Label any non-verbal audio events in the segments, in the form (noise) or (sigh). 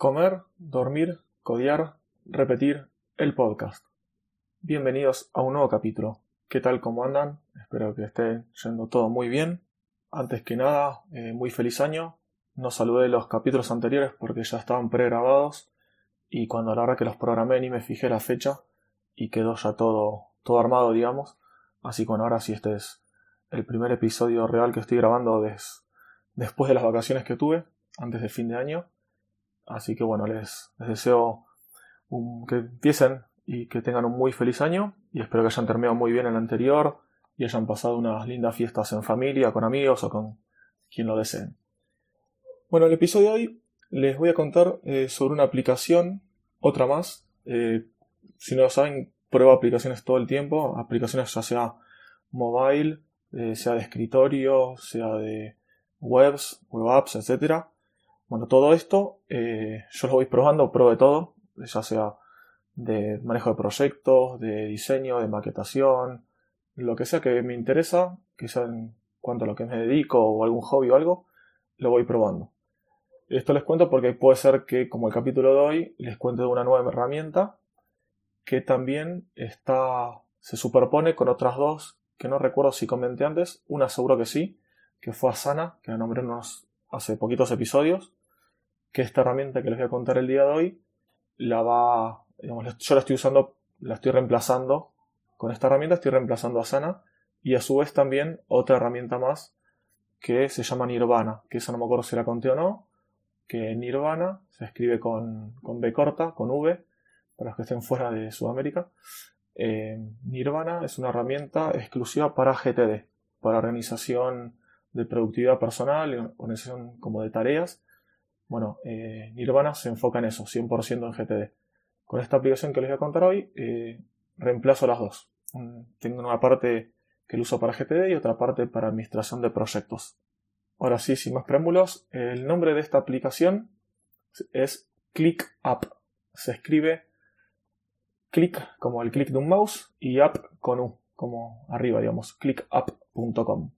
Comer, dormir, codiar, repetir el podcast. Bienvenidos a un nuevo capítulo. ¿Qué tal? ¿Cómo andan? Espero que esté yendo todo muy bien. Antes que nada, eh, muy feliz año. No saludé los capítulos anteriores porque ya estaban pregrabados y cuando a la hora que los programé ni me fijé la fecha y quedó ya todo, todo armado, digamos. Así que ahora sí este es el primer episodio real que estoy grabando después de las vacaciones que tuve, antes del fin de año. Así que bueno, les, deseo que empiecen y que tengan un muy feliz año y espero que hayan terminado muy bien el anterior y hayan pasado unas lindas fiestas en familia, con amigos o con quien lo deseen. Bueno, el episodio de hoy les voy a contar eh, sobre una aplicación, otra más. Eh, si no lo saben, pruebo aplicaciones todo el tiempo, aplicaciones ya sea mobile, eh, sea de escritorio, sea de webs, web apps, etc. Bueno, todo esto yo lo voy probando, pruebo de todo, ya sea de manejo de proyectos, de diseño, de maquetación, lo que sea que me interesa, sea en cuanto a lo que me dedico o algún hobby o algo, lo voy probando. Esto les cuento porque puede ser que, como el capítulo de hoy, les cuente de una nueva herramienta que también está, se superpone con otras dos que no recuerdo si comenté antes. Una seguro que sí, que fue Asana, que la nombré unos, hace poquitos episodios, que esta herramienta que les voy a contar el día de hoy la va, digamos, yo la estoy usando, la estoy reemplazando con esta herramienta, estoy reemplazando a Asana y a su vez también otra herramienta más que se llama Nirvana, que esa no me acuerdo si la conté o no, que Nirvana se escribe con, B corta, con V, para los que estén fuera de Sudamérica. Eh, Nirvana es una herramienta exclusiva para GTD, para organización de productividad personal, organización como de tareas. Bueno, eh, Nirvana se enfoca en eso, 100% en GTD. Con esta aplicación que les voy a contar hoy, eh, reemplazo las dos. Tengo una parte que lo uso para GTD y otra parte para administración de proyectos. Ahora sí, sin más preámbulos, el nombre de esta aplicación es ClickUp. Se escribe click como el clic de un mouse y app con U, como arriba, digamos, clickup.com.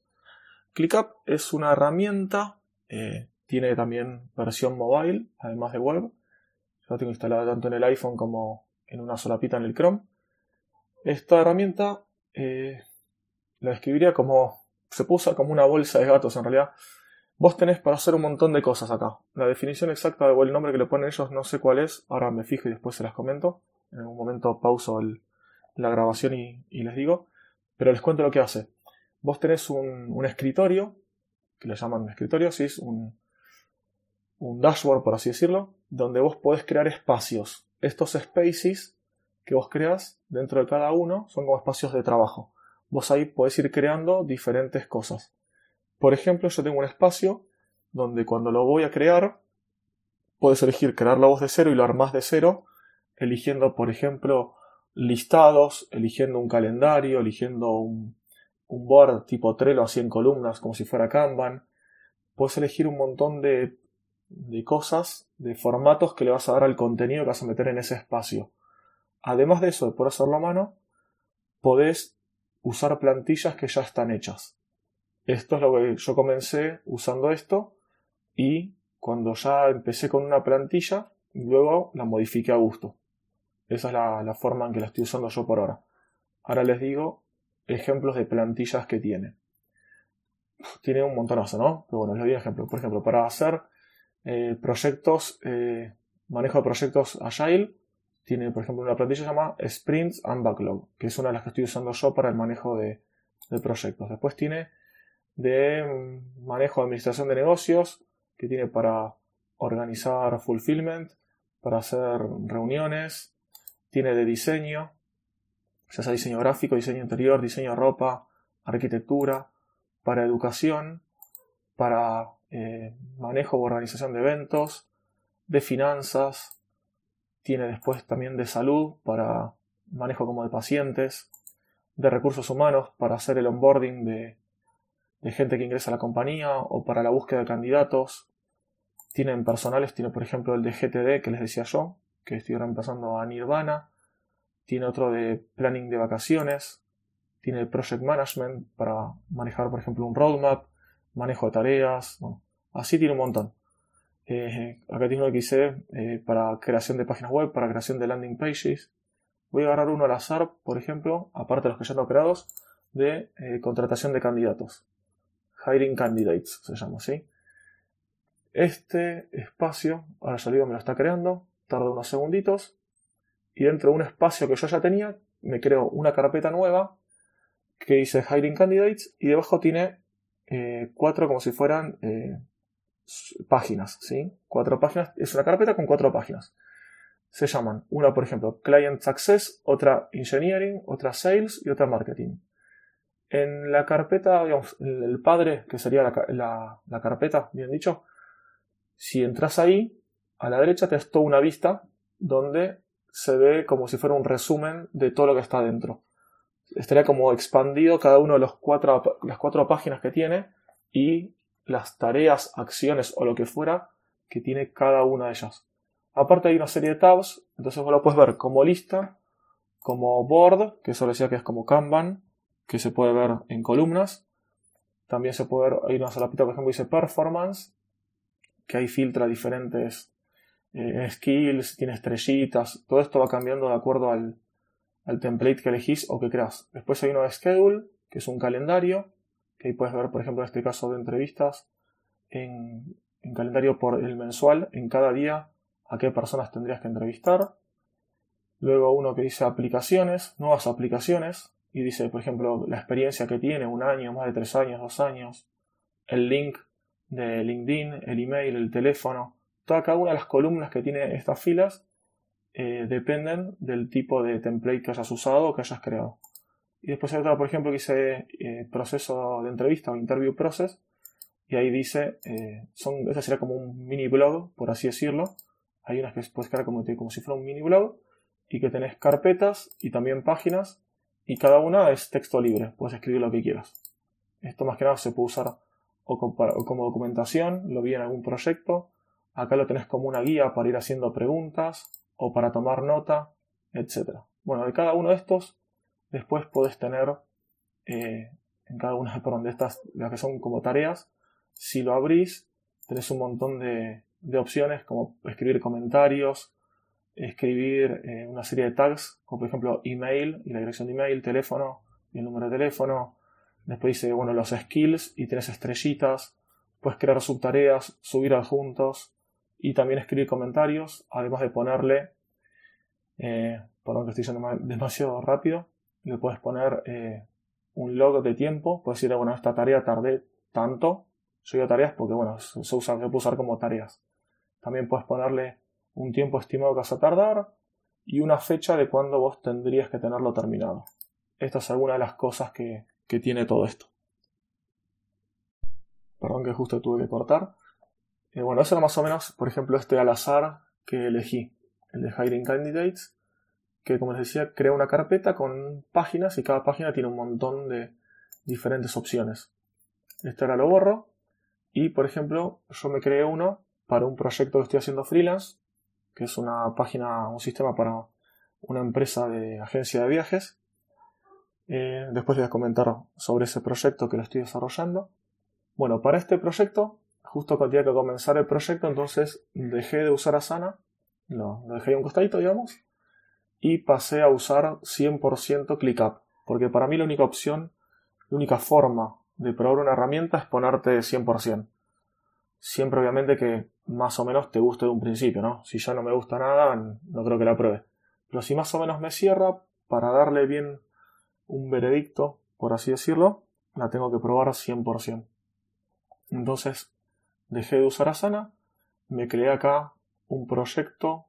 ClickUp es una herramienta, eh, tiene también versión mobile, además de web. Yo la tengo instalada tanto en el iPhone como en una solapita en el Chrome. Esta herramienta eh, la describiría como se puso como una bolsa de gatos en realidad. Vos tenés para hacer un montón de cosas acá. La definición exacta o el nombre que le ponen ellos no sé cuál es. Ahora me fijo y después se las comento. En algún momento pauso la grabación y, les digo. Pero les cuento lo que hace. Vos tenés un, escritorio, que le llaman escritorio, sí, es un, un dashboard, por así decirlo, donde vos podés crear espacios. Estos spaces que vos creas dentro de cada uno son como espacios de trabajo vos ahí podés ir creando diferentes cosas. Por ejemplo, yo tengo un espacio donde cuando lo voy a crear, puedes elegir crear la voz de cero y lo armás de cero, eligiendo, por ejemplo, listados, eligiendo un calendario, eligiendo un, board tipo Trello así en columnas, como si fuera Kanban. Puedes elegir un montón de, de cosas, de formatos que le vas a dar al contenido que vas a meter en ese espacio. Además de eso, de poder hacerlo a mano, podés usar plantillas que ya están hechas. Esto es lo que yo comencé usando esto y cuando ya empecé con una plantilla, luego la modifiqué a gusto. Esa es la, forma en que la estoy usando yo por ahora. Ahora les digo ejemplos de plantillas que tiene. Tiene un montonazo, ¿no? Pero bueno, les doy ejemplo. Por ejemplo, para hacer eh, proyectos, eh, manejo de proyectos Agile, tiene, por ejemplo, una plantilla llamada Sprints and Backlog, que es una de las que estoy usando yo para el manejo de, proyectos. Después tiene de mm, manejo de administración de negocios, que tiene para organizar fulfillment, para hacer reuniones, tiene de diseño, ya sea diseño gráfico, diseño interior, diseño de ropa, arquitectura, para educación, para eh, manejo o organización de eventos, de finanzas, tiene después también de salud para manejo como de pacientes, de recursos humanos para hacer el onboarding de, gente que ingresa a la compañía o para la búsqueda de candidatos. Tienen personales, tiene por ejemplo el de GTD que les decía yo, que estoy reemplazando a Nirvana. Tiene otro de planning de vacaciones. Tiene el project management para manejar por ejemplo un roadmap, manejo de tareas. así tiene un montón. Eh, acá tiene uno que hice eh, para creación de páginas web, para creación de landing pages. Voy a agarrar uno al azar, por ejemplo, aparte de los que ya tengo creados, de eh, contratación de candidatos. Hiring Candidates se llama así. Este espacio, ahora ya digo, me lo está creando, tarda unos segunditos. Y dentro de un espacio que yo ya tenía, me creo una carpeta nueva que dice Hiring Candidates y debajo tiene cuatro como si fueran páginas, ¿sí? Cuatro páginas, es una carpeta con cuatro páginas. Se llaman, una por ejemplo, Client Success, otra Engineering, otra Sales y otra Marketing. En la carpeta, digamos, el padre, que sería la, la, carpeta, bien dicho, si entras ahí, a la derecha te toda una vista donde se ve como si fuera un resumen de todo lo que está dentro. Estaría como expandido cada uno de los cuatro, las cuatro páginas que tiene y las tareas, acciones o lo que fuera que tiene cada una de ellas. Aparte hay una serie de tabs, entonces vos lo puedes ver como lista, como board, que eso decía que es como Kanban, que se puede ver en columnas. También se puede ver, hay una solapita, por ejemplo, dice performance, que ahí filtra diferentes eh, skills, tiene estrellitas, todo esto va cambiando de acuerdo al, al template que elegís o que creas. Después hay uno de schedule, que es un calendario, que ahí puedes ver, por ejemplo, en este caso de entrevistas, en, calendario por el mensual, en cada día, a qué personas tendrías que entrevistar. Luego uno que dice aplicaciones, nuevas aplicaciones, y dice, por ejemplo, la experiencia que tiene, un año, más de tres años, dos años, el link de LinkedIn, el email, el teléfono, toda cada una de las columnas que tiene estas filas eh, dependen del tipo de template que hayas usado o que hayas creado. Y después hay otra, por ejemplo, que dice eh, proceso de entrevista o interview process. Y ahí dice, eh, son, ese sería como un mini blog, por así decirlo. Hay unas que puedes crear como, como si fuera un mini blog y que tenés carpetas y también páginas y cada una es texto libre, puedes escribir lo que quieras. Esto más que nada se puede usar o como documentación, lo vi en algún proyecto, acá lo tenés como una guía para ir haciendo preguntas o para tomar nota, etc. Bueno, de cada uno de estos Después podés tener eh, en cada una (laughs) de estas, las que son como tareas, si lo abrís, tenés un montón de, opciones como escribir comentarios, escribir eh, una serie de tags, como por ejemplo email y la dirección de email, teléfono y el número de teléfono. Después dice, bueno, los skills y tenés estrellitas. Puedes crear subtareas, subir adjuntos y también escribir comentarios, además de ponerle, eh, perdón que estoy yendo demasiado rápido, le puedes poner eh, un log de tiempo, puedes decir, bueno, esta tarea tardé tanto, yo digo tareas porque, bueno, se, usa, se puede usar como tareas. También puedes ponerle un tiempo estimado que vas a tardar y una fecha de cuándo vos tendrías que tenerlo terminado. Esta es alguna de las cosas que, que tiene todo esto. Perdón que justo tuve que cortar. Eh, bueno, eso era más o menos, por ejemplo, este al azar que elegí, el de Hiring Candidates que como les decía crea una carpeta con páginas y cada página tiene un montón de diferentes opciones. Este ahora lo borro y por ejemplo yo me creé uno para un proyecto que estoy haciendo freelance, que es una página, un sistema para una empresa de agencia de viajes. Eh, después les voy a comentar sobre ese proyecto que lo estoy desarrollando. Bueno, para este proyecto, justo cuando tenía que comenzar el proyecto, entonces dejé de usar Asana, lo, lo dejé ahí un costadito, digamos, y pasé a usar 100% ClickUp, porque para mí la única opción, la única forma de probar una herramienta es ponerte 100%. Siempre obviamente que más o menos te guste de un principio, ¿no? Si ya no me gusta nada, no creo que la pruebe. Pero si más o menos me cierra, para darle bien un veredicto, por así decirlo, la tengo que probar 100%. Entonces, dejé de usar Asana, me creé acá un proyecto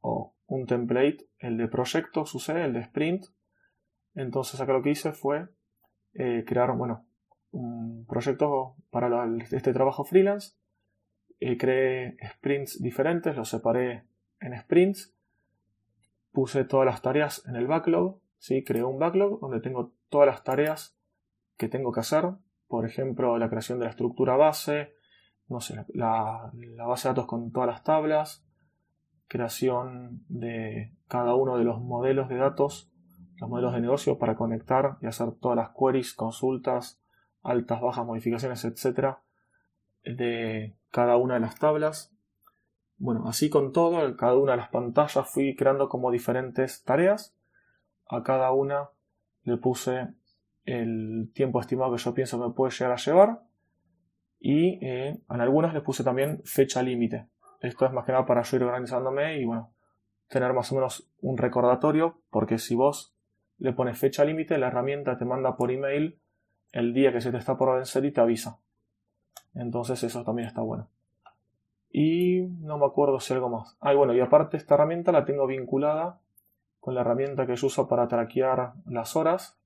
o un template, el de proyecto sucede, el de sprint. Entonces acá lo que hice fue eh, crear, bueno, un proyecto para este trabajo freelance. Eh, creé sprints diferentes, los separé en sprints. Puse todas las tareas en el backlog. ¿sí? Creé un backlog donde tengo todas las tareas que tengo que hacer. Por ejemplo, la creación de la estructura base, no sé, la base de datos con todas las tablas, creación de cada uno de los modelos de datos, los modelos de negocio para conectar y hacer todas las queries, consultas, altas, bajas, modificaciones, etcétera, de cada una de las tablas. Bueno, así con todo, en cada una de las pantallas fui creando como diferentes tareas. A cada una le puse el tiempo estimado que yo pienso me puede llegar a llevar. Y eh, en algunas le puse también fecha límite. Esto es más que nada para yo ir organizándome y bueno, tener más o menos un recordatorio, porque si vos le pones fecha límite, la herramienta te manda por email el día que se te está por vencer y te avisa. Entonces eso también está bueno. Y no me acuerdo si algo más. Ah, y bueno, y aparte esta herramienta la tengo vinculada con la herramienta que yo uso para traquear las horas.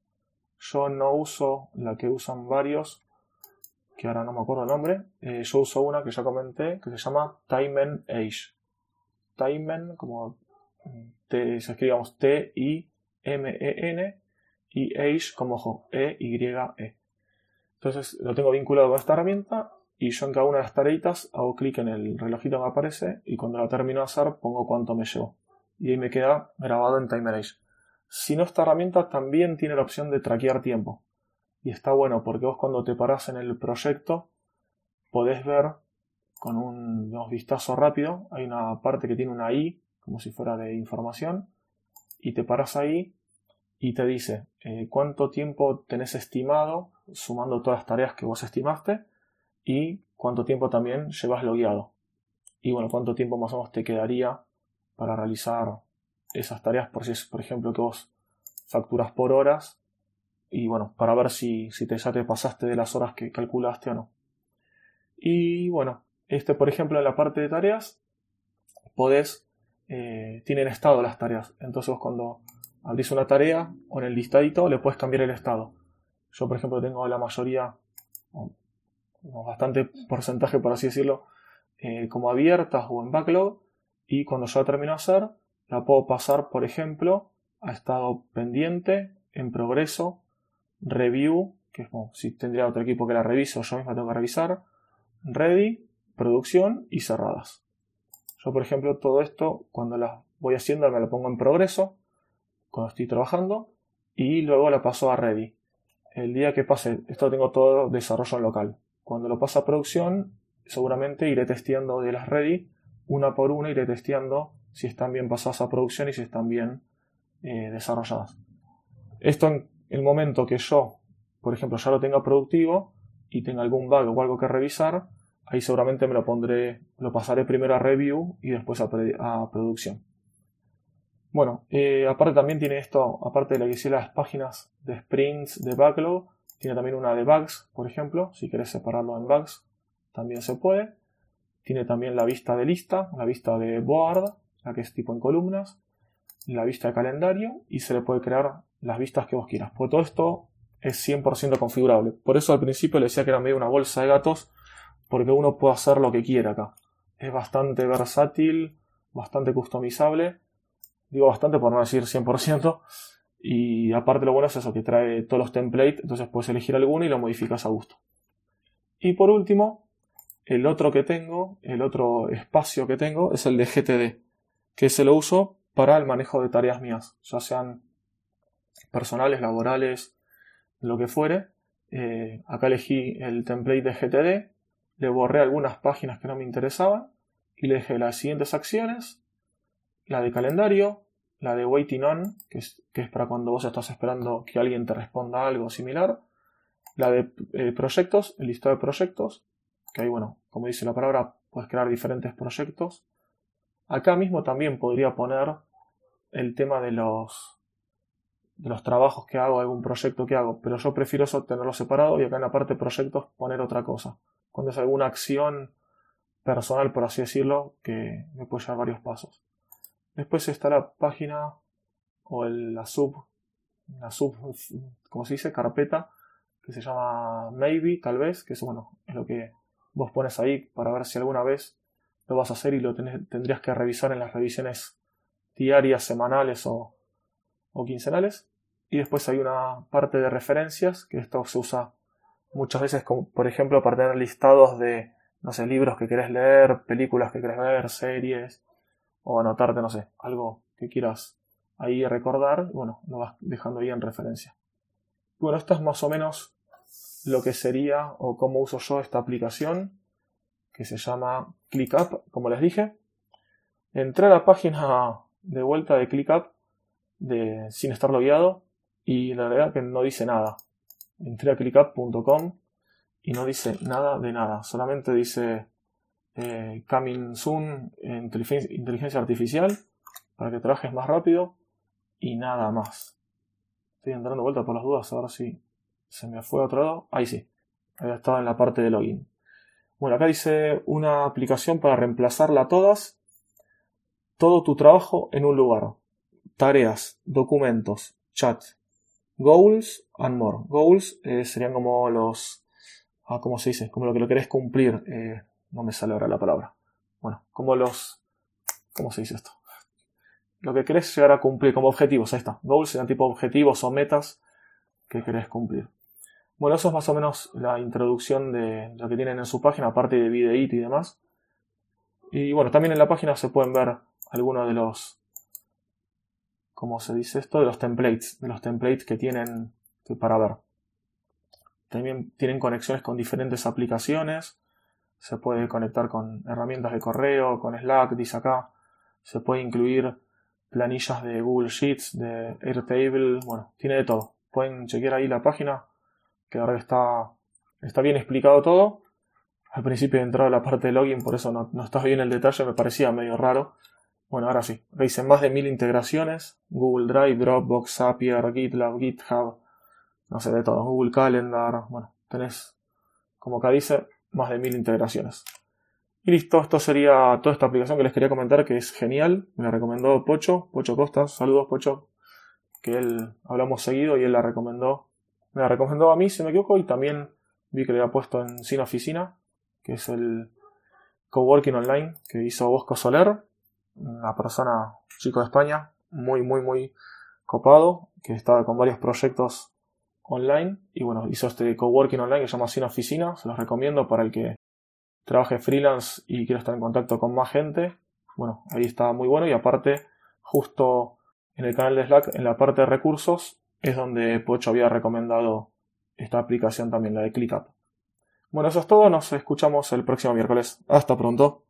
Yo no uso la que usan varios, que ahora no me acuerdo el nombre. Eh, yo uso una que ya comenté, que se llama Timen Age. Timen, como te, se T-I-M-E-N y Age como ojo, E-Y-E. Entonces lo tengo vinculado con esta herramienta y yo en cada una de las tareitas hago clic en el relojito que aparece y cuando la termino de hacer pongo cuánto me llevo. Y ahí me queda grabado en Timer Age. Si no, esta herramienta también tiene la opción de traquear tiempo. Y está bueno porque vos cuando te parás en el proyecto podés ver con un vistazo rápido, hay una parte que tiene una I, como si fuera de información, y te paras ahí y te dice eh, cuánto tiempo tenés estimado, sumando todas las tareas que vos estimaste, y cuánto tiempo también llevas logueado. Y bueno, cuánto tiempo más o menos te quedaría para realizar esas tareas, por si es, por ejemplo, que vos facturas por horas, y bueno, para ver si, si te, ya te pasaste de las horas que calculaste o no. Y bueno, este, por ejemplo, en la parte de tareas, podés, eh, tienen estado las tareas. Entonces cuando abrís una tarea o en el listadito le puedes cambiar el estado. Yo, por ejemplo, tengo la mayoría, bastante porcentaje, por así decirlo, eh, como abiertas o en backlog. Y cuando ya termino de hacer, la puedo pasar, por ejemplo, a estado pendiente, en progreso, review, que es como si tendría otro equipo que la revise o yo misma tengo que revisar, ready, producción y cerradas. Yo, por ejemplo, todo esto, cuando las voy haciendo, me lo pongo en progreso, cuando estoy trabajando, y luego la paso a ready. El día que pase, esto tengo todo desarrollo local. Cuando lo paso a producción, seguramente iré testeando de las ready, una por una iré testeando si están bien pasadas a producción y si están bien eh, desarrolladas. Esto en el momento que yo, por ejemplo, ya lo tenga productivo y tenga algún bug o algo que revisar, ahí seguramente me lo pondré, lo pasaré primero a review y después a, producción. Bueno, eh, aparte también tiene esto, aparte de lo que hice las páginas de sprints de backlog, tiene también una de bugs, por ejemplo, si quieres separarlo en bugs, también se puede. Tiene también la vista de lista, la vista de board, la que es tipo en columnas, la vista de calendario y se le puede crear las vistas que vos quieras. Pues todo esto es 100% configurable. Por eso al principio le decía que era medio una bolsa de gatos porque uno puede hacer lo que quiera acá. Es bastante versátil, bastante customizable. Digo bastante por no decir 100%. Y aparte lo bueno es eso, que trae todos los templates, entonces puedes elegir alguno y lo modificas a gusto. Y por último, el otro que tengo, el otro espacio que tengo es el de GTD, que se lo uso para el manejo de tareas mías, ya sean personales, laborales, lo que fuere. Eh, acá elegí el template de GTD le borré algunas páginas que no me interesaban y le dejé las siguientes acciones, la de calendario, la de waiting on, que es, para cuando vos estás esperando que alguien te responda algo similar, la de eh, proyectos, el listado de proyectos, que ahí, bueno, como dice la palabra, puedes crear diferentes proyectos. Acá mismo también podría poner el tema de los, de los trabajos que hago, algún proyecto que hago, pero yo prefiero eso tenerlo separado y acá en la parte proyectos poner otra cosa cuando es alguna acción personal, por así decirlo, que me puede llevar varios pasos. Después está la página o la sub, la sub, como se dice, carpeta, que se llama Maybe, tal vez, que es bueno, es lo que vos pones ahí para ver si alguna vez lo vas a hacer y lo tendrías que revisar en las revisiones diarias, semanales o, o quincenales. Y después hay una parte de referencias, que esto se usa muchas veces, como, por ejemplo, para tener listados de, no sé, libros que querés leer, películas que querés ver, series, o anotarte, no sé, algo que quieras ahí recordar, bueno, lo vas dejando ahí en referencia. Bueno, esto es más o menos lo que sería o cómo uso yo esta aplicación que se llama ClickUp, como les dije. Entré a la página de vuelta de ClickUp de, sin estar logueado y la verdad que no dice nada. Entré a clickup.com y no dice nada de nada, solamente dice eh, Coming Soon, inteligencia artificial, para que trabajes más rápido y nada más. Estoy entrando vuelta por las dudas, ahora sí se me fue a otro lado. Ahí sí, había estado en la parte de login. Bueno, acá dice una aplicación para reemplazarla a todas. Todo tu trabajo en un lugar. Tareas, documentos, chat, goals and more. Goals eh, serían como los. Ah, ¿Cómo se dice? Como lo que lo querés cumplir. Eh, no me sale ahora la palabra. Bueno, como los. ¿Cómo se dice esto? Lo que querés llegar a cumplir como objetivos. Ahí está. Goals serían tipo objetivos o metas que querés cumplir. Bueno, eso es más o menos la introducción de lo que tienen en su página, aparte de videít y demás. Y bueno, también en la página se pueden ver algunos de los, ¿cómo se dice esto? De los templates, de los templates que tienen para ver. También tienen conexiones con diferentes aplicaciones. Se puede conectar con herramientas de correo, con Slack, dice acá. Se puede incluir planillas de Google Sheets, de Airtable, bueno, tiene de todo. Pueden chequear ahí la página que ahora está, está bien explicado todo. Al principio he entrado la parte de login, por eso no, no está bien el detalle, me parecía medio raro. Bueno, ahora sí. Veis en más de mil integraciones. Google Drive, Dropbox, Zapier, GitLab, GitHub. No sé, de todo. Google Calendar. Bueno, tenés, como acá dice, más de mil integraciones. Y listo, esto sería toda esta aplicación que les quería comentar, que es genial. Me la recomendó Pocho, Pocho Costas. Saludos, Pocho. Que él hablamos seguido y él la recomendó me la recomendó a mí, si me equivoco, y también vi que le había puesto en Sin Oficina, que es el coworking online que hizo Bosco Soler, una persona, chico de España, muy, muy, muy copado, que estaba con varios proyectos online, y bueno, hizo este coworking online que se llama Sin Oficina, se los recomiendo para el que trabaje freelance y quiera estar en contacto con más gente. Bueno, ahí está muy bueno y aparte, justo en el canal de Slack, en la parte de recursos, es donde Pocho había recomendado esta aplicación también, la de ClickUp. Bueno, eso es todo, nos escuchamos el próximo miércoles. Hasta pronto.